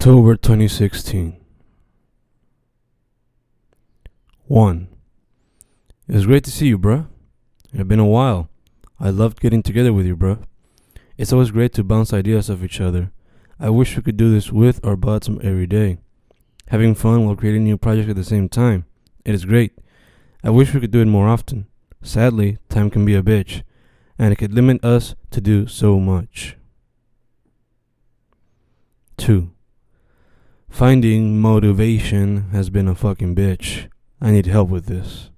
October 2016. 1. It was great to see you, bruh. It had been a while. I loved getting together with you, bruh. It's always great to bounce ideas off each other. I wish we could do this with our butts every day. Having fun while creating new projects at the same time. It is great. I wish we could do it more often. Sadly, time can be a bitch, and it could limit us to do so much. 2. Finding motivation has been a fucking bitch. I need help with this.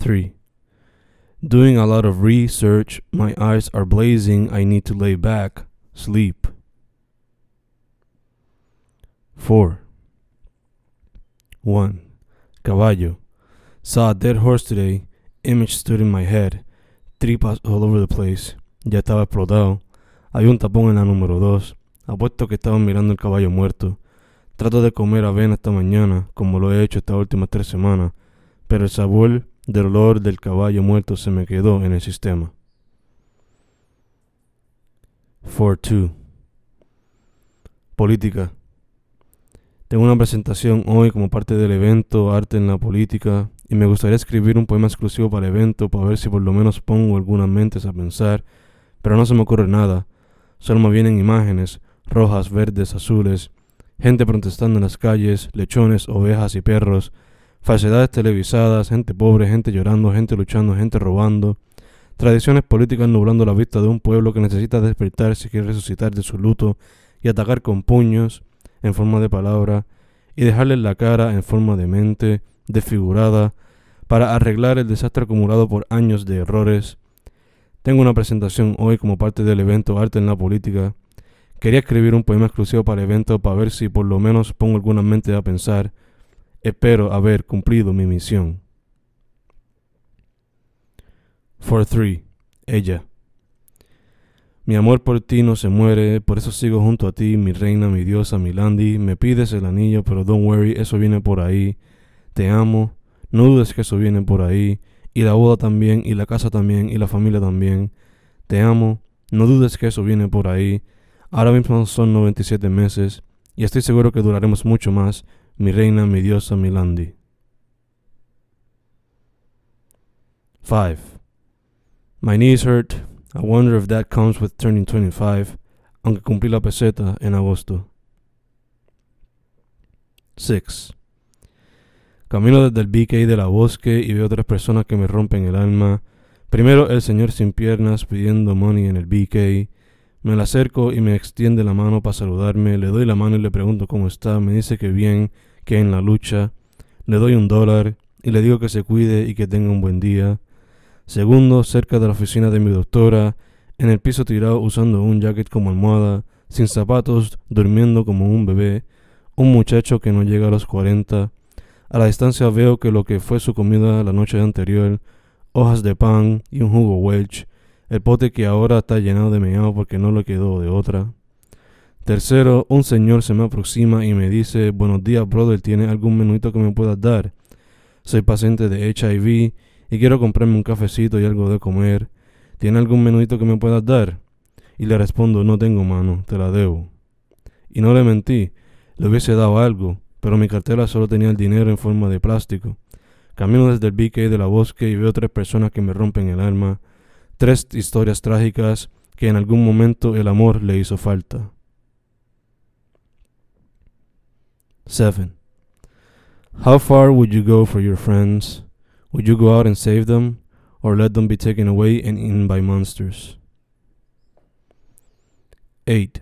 3. Doing a lot of research. My eyes are blazing. I need to lay back. Sleep. 4. 1. Caballo. Saw a dead horse today. Image stood in my head. Tripas all over the place. Ya estaba explotado. Había un tapón en la número 2. Apuesto que estaban mirando el caballo muerto. Trato de comer avena esta mañana, como lo he hecho estas últimas tres semanas, pero el sabor del olor del caballo muerto se me quedó en el sistema. 4-2 Política. Tengo una presentación hoy como parte del evento Arte en la Política y me gustaría escribir un poema exclusivo para el evento para ver si por lo menos pongo algunas mentes a pensar, pero no se me ocurre nada. Solo me vienen imágenes, rojas, verdes, azules, gente protestando en las calles, lechones, ovejas y perros, falsedades televisadas, gente pobre, gente llorando, gente luchando, gente robando, tradiciones políticas nublando la vista de un pueblo que necesita despertar si quiere resucitar de su luto y atacar con puños en forma de palabra y dejarles la cara en forma de mente desfigurada para arreglar el desastre acumulado por años de errores. Tengo una presentación hoy como parte del evento Arte en la Política Quería escribir un poema exclusivo para el evento para ver si por lo menos pongo alguna mente a pensar. Espero haber cumplido mi misión. 4-3. Ella. Mi amor por ti no se muere, por eso sigo junto a ti, mi reina, mi diosa, mi Landy. Me pides el anillo, pero don't worry, eso viene por ahí. Te amo, no dudes que eso viene por ahí. Y la boda también, y la casa también, y la familia también. Te amo, no dudes que eso viene por ahí. Ahora mismo son 97 meses y estoy seguro que duraremos mucho más, mi reina, mi diosa, mi Landy. 5. My knees hurt. I wonder if that comes with turning 25, aunque cumplí la peseta en agosto. 6. Camino desde el BK de la bosque y veo tres personas que me rompen el alma. Primero el señor sin piernas pidiendo money en el BK. Me la acerco y me extiende la mano para saludarme. Le doy la mano y le pregunto cómo está. Me dice que bien, que en la lucha. Le doy un dólar y le digo que se cuide y que tenga un buen día. Segundo, cerca de la oficina de mi doctora, en el piso tirado usando un jacket como almohada, sin zapatos, durmiendo como un bebé, un muchacho que no llega a los 40. A la distancia veo que lo que fue su comida la noche anterior, hojas de pan y un jugo Welch, el pote que ahora está llenado de meado porque no le quedó de otra. Tercero, un señor se me aproxima y me dice, buenos días, brother, ¿tiene algún menuito que me puedas dar? Soy paciente de HIV y quiero comprarme un cafecito y algo de comer. ¿Tiene algún menuito que me puedas dar? Y le respondo, no tengo mano, te la debo. Y no le mentí, le hubiese dado algo, pero mi cartera solo tenía el dinero en forma de plástico. Camino desde el BK de la bosque y veo tres personas que me rompen el alma tres historias trágicas que en algún momento el amor le hizo falta. 7. How far would you go for your friends? Would you go out and save them, or let them be taken away and eaten by monsters? 8.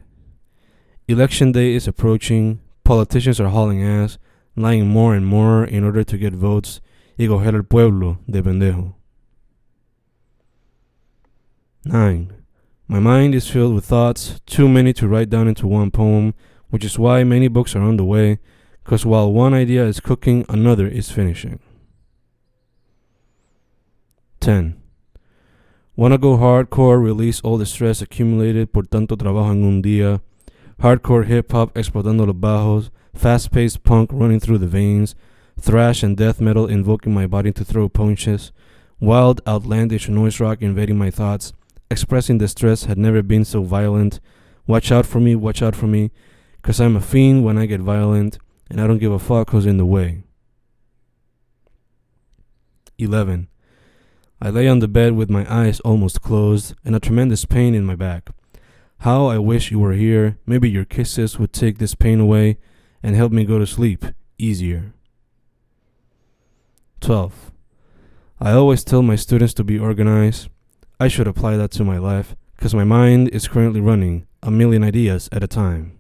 Election day is approaching. Politicians are hauling ass, lying more and more in order to get votes y coger el pueblo de pendejo. 9. My mind is filled with thoughts, too many to write down into one poem, which is why many books are on the way, because while one idea is cooking, another is finishing. 10. Wanna go hardcore, release all the stress accumulated por tanto trabajo en un día. Hardcore hip hop explotando los bajos, fast paced punk running through the veins, thrash and death metal invoking my body to throw punches, wild, outlandish noise rock invading my thoughts, Expressing distress had never been so violent, Watch out for me, watch out for me, because I'm a fiend when I get violent, and I don't give a fuck who's in the way. 11. I lay on the bed with my eyes almost closed and a tremendous pain in my back. How I wish you were here. Maybe your kisses would take this pain away and help me go to sleep easier. 12. I always tell my students to be organized. I should apply that to my life because my mind is currently running a million ideas at a time.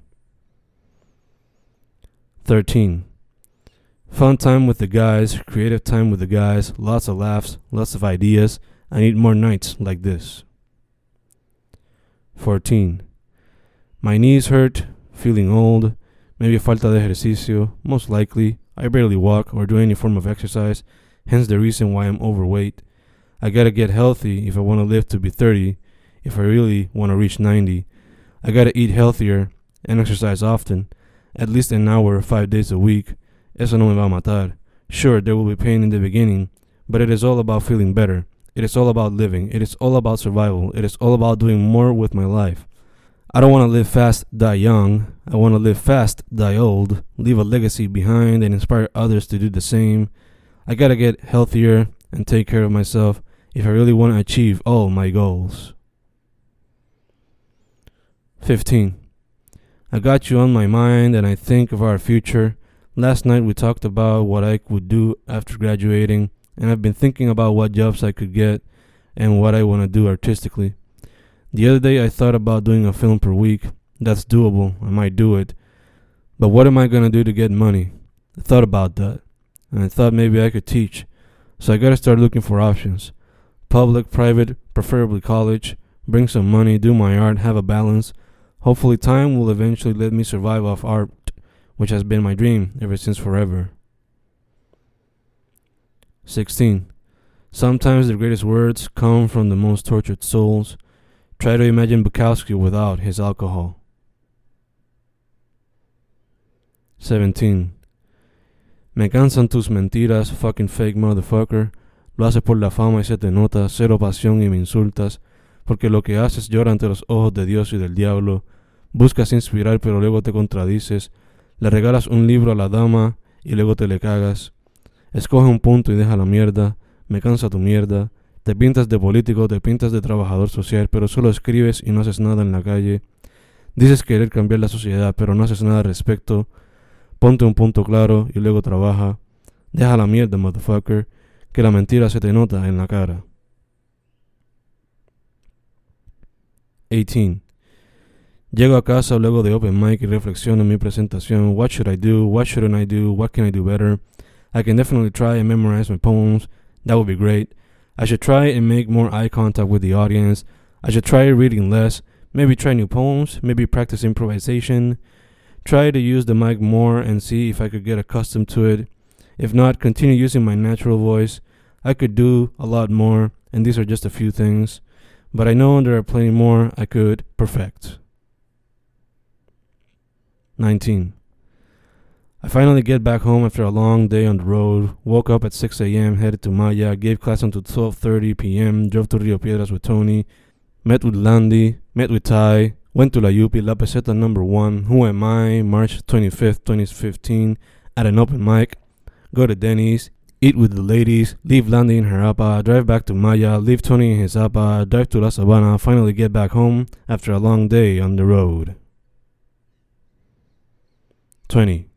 13. Fun time with the guys, creative time with the guys, lots of laughs, lots of ideas. I need more nights like this. 14. My knees hurt, feeling old, maybe falta de ejercicio, most likely. I barely walk or do any form of exercise, hence the reason why I'm overweight. I gotta get healthy if I wanna live to be 30, if I really wanna reach 90. I gotta eat healthier and exercise often, at least an hour, five days a week. Eso no me va a matar. Sure, there will be pain in the beginning, but it is all about feeling better. It is all about living. It is all about survival. It is all about doing more with my life. I don't want to live fast, die young. I want to live fast, die old, leave a legacy behind, and inspire others to do the same. I gotta get healthier and take care of myself if I really want to achieve all my goals. 15. I got you on my mind and I think of our future. Last night we talked about what I would do after graduating, and I've been thinking about what jobs I could get and what I want to do artistically. The other day I thought about doing a film per week. That's doable. I might do it. But what am I going to do to get money? I thought about that. And I thought maybe I could teach. So I got to start looking for options. Public, private, preferably college. Bring some money, do my art, have a balance. Hopefully time will eventually let me survive off art, which has been my dream ever since forever. 16. Sometimes the greatest words come from the most tortured souls. Try to imagine Bukowski without his alcohol. 17. Me cansan tus mentiras, fucking fake motherfucker. Lo haces por la fama y se te nota, cero pasión y me insultas, porque lo que haces llora ante los ojos de Dios y del diablo. Buscas inspirar pero luego te contradices. Le regalas un libro a la dama y luego te le cagas. Escoge un punto y deja la mierda. Me cansa tu mierda. Te pintas de político, te pintas de trabajador social, pero solo escribes y no haces nada en la calle. Dices querer cambiar la sociedad, pero no haces nada al respecto. Ponte un punto claro y luego trabaja. Deja la mierda, motherfucker, que la mentira se te nota en la cara. 18. Llego a casa luego de open mic y reflexiono en mi presentación. What should I do? What shouldn't I do? What can I do better? I can definitely try and memorize my poems. That would be great. I should try and make more eye contact with the audience. I should try reading less. Maybe try new poems. Maybe practice improvisation. Try to use the mic more and see if I could get accustomed to it. If not, continue using my natural voice. I could do a lot more, and these are just a few things. But I know there are plenty more I could perfect. 19. I finally get back home after a long day on the road. Woke up at 6 a.m., headed to Maya, gave class until 12:30 p.m., drove to Rio Piedras with Tony, met with Landy, met with Ty, went to La Yupi, La Peseta number 1, Who Am I, March 25th, 2015, at an open mic, go to Denny's, eat with the ladies, leave Landy in her apa, drive back to Maya, leave Tony in his apa, drive to La Sabana, finally get back home after a long day on the road. 20.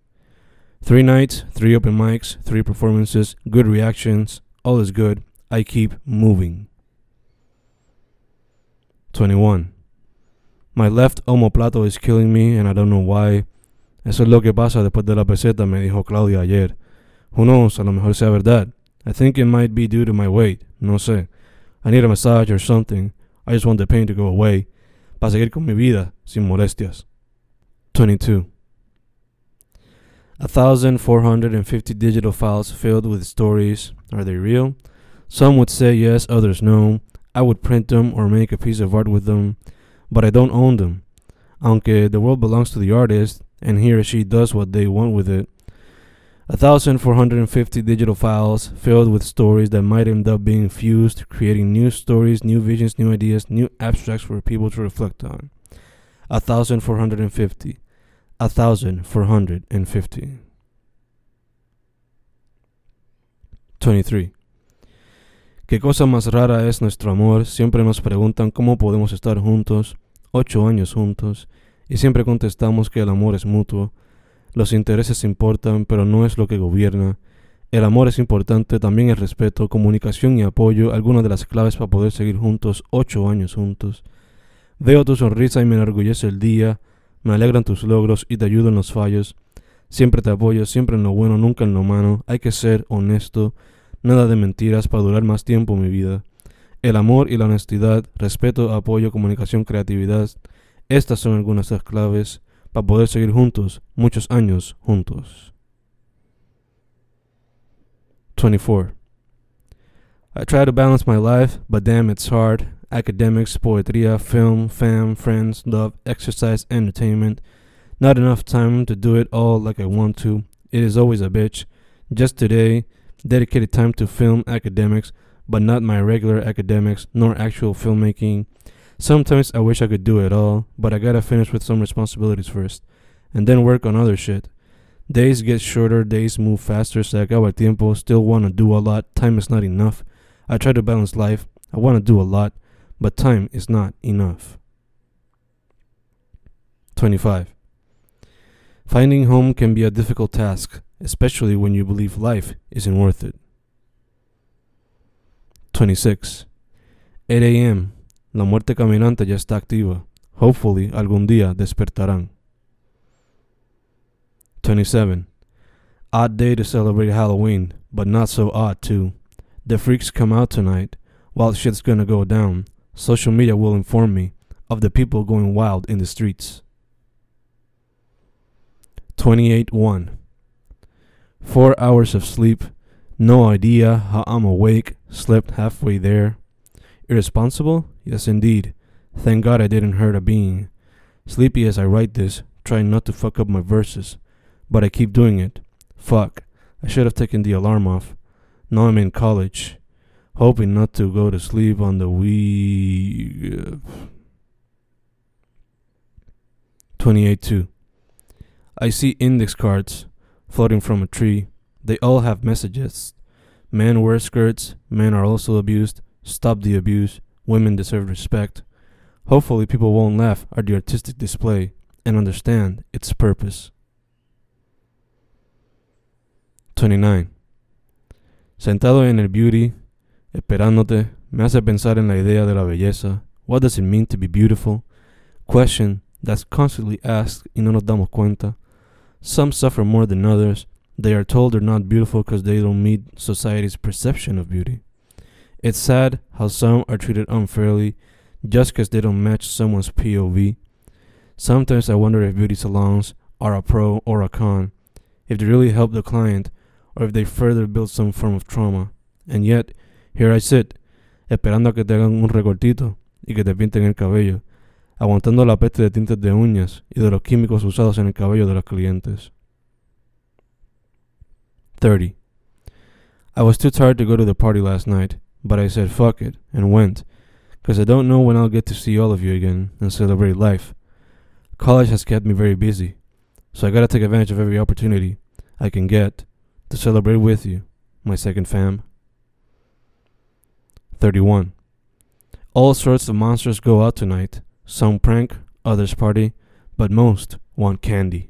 Three nights, three open mics, three performances, good reactions, all is good. I keep moving. 21. My left omoplato is killing me and I don't know why. Eso es lo que pasa después de la peseta, me dijo Claudia ayer. Who knows, a lo mejor sea verdad. I think it might be due to my weight, no sé. I need a massage or something. I just want the pain to go away. Para seguir con mi vida, sin molestias. 22. 1,450 digital files filled with stories. Are they real? Some would say yes, others no. I would print them or make a piece of art with them, but I don't own them. Aunque the world belongs to the artist, and he or she does what they want with it. 1,450 digital files filled with stories that might end up being fused, creating new stories, new visions, new ideas, new abstracts for people to reflect on. 1450. 1450. 23. Qué cosa más rara es nuestro amor. Siempre nos preguntan cómo podemos estar juntos, ocho años juntos, y siempre contestamos que el amor es mutuo. Los intereses importan, pero no es lo que gobierna. El amor es importante, también el respeto, comunicación y apoyo, algunas de las claves para poder seguir juntos, ocho años juntos. Veo tu sonrisa y me enorgullece el día, me alegran tus logros y te ayudo en los fallos. Siempre te apoyo, siempre en lo bueno, nunca en lo malo. Hay que ser honesto, nada de mentiras para durar más tiempo mi vida. El amor y la honestidad, respeto, apoyo, comunicación, creatividad. Estas son algunas de las claves para poder seguir juntos, muchos años juntos. 24. I try to balance my life, but damn, it's hard. Academics, poetria, film, fam, friends, love, exercise, entertainment. Not enough time to do it all like I want to. It is always a bitch. Just today, dedicated time to film academics, but not my regular academics, nor actual filmmaking. Sometimes I wish I could do it all, but I gotta finish with some responsibilities first, and then work on other shit. Days get shorter, days move faster, se acaba el tiempo, still wanna do a lot, time is not enough. I try to balance life, I wanna do a lot, but time is not enough. 25. Finding home can be a difficult task, especially when you believe life isn't worth it. 26. 8 a.m. La muerte caminante ya está activa. Hopefully, algún día despertarán. 27. Odd day to celebrate Halloween, but not so odd too. The freaks come out tonight. While shit's gonna go down. Social media will inform me of the people going wild in the streets. 28 1. Four hours of sleep. No idea how I'm awake. Slept halfway there. Irresponsible? Yes, indeed. Thank God I didn't hurt a being. Sleepy as I write this, trying not to fuck up my verses but I keep doing it. Fuck. I should have taken the alarm off. Now I'm in college, hoping not to go to sleep on the wee. 28 2. I see index cards floating from a tree. They all have messages. Men wear skirts, men are also abused. Stop the abuse. Women deserve respect. Hopefully, people won't laugh at the artistic display and understand its purpose. 29. Sentado en el beauty, esperándote, me hace pensar en la idea de la belleza. What does it mean to be beautiful? Question that's constantly asked y no nos damos cuenta. Some suffer more than others. They are told they're not beautiful because they don't meet society's perception of beauty. It's sad how some are treated unfairly just because they don't match someone's POV. Sometimes I wonder if beauty salons are a pro or a con, if they really help the client or if they further build some form of trauma. And yet, here I sit, esperando a que te hagan un recortito y que te pinten el cabello, aguantando la peste de tintes de uñas y de los químicos usados en el cabello de los clientes. 30. I was too tired to go to the party last night, but I said fuck it and went, because I don't know when I'll get to see all of you again and celebrate life. College has kept me very busy, so I gotta take advantage of every opportunity I can get to celebrate with you, my second fam. 31. All sorts of monsters go out tonight. Some prank, others party, but most want candy.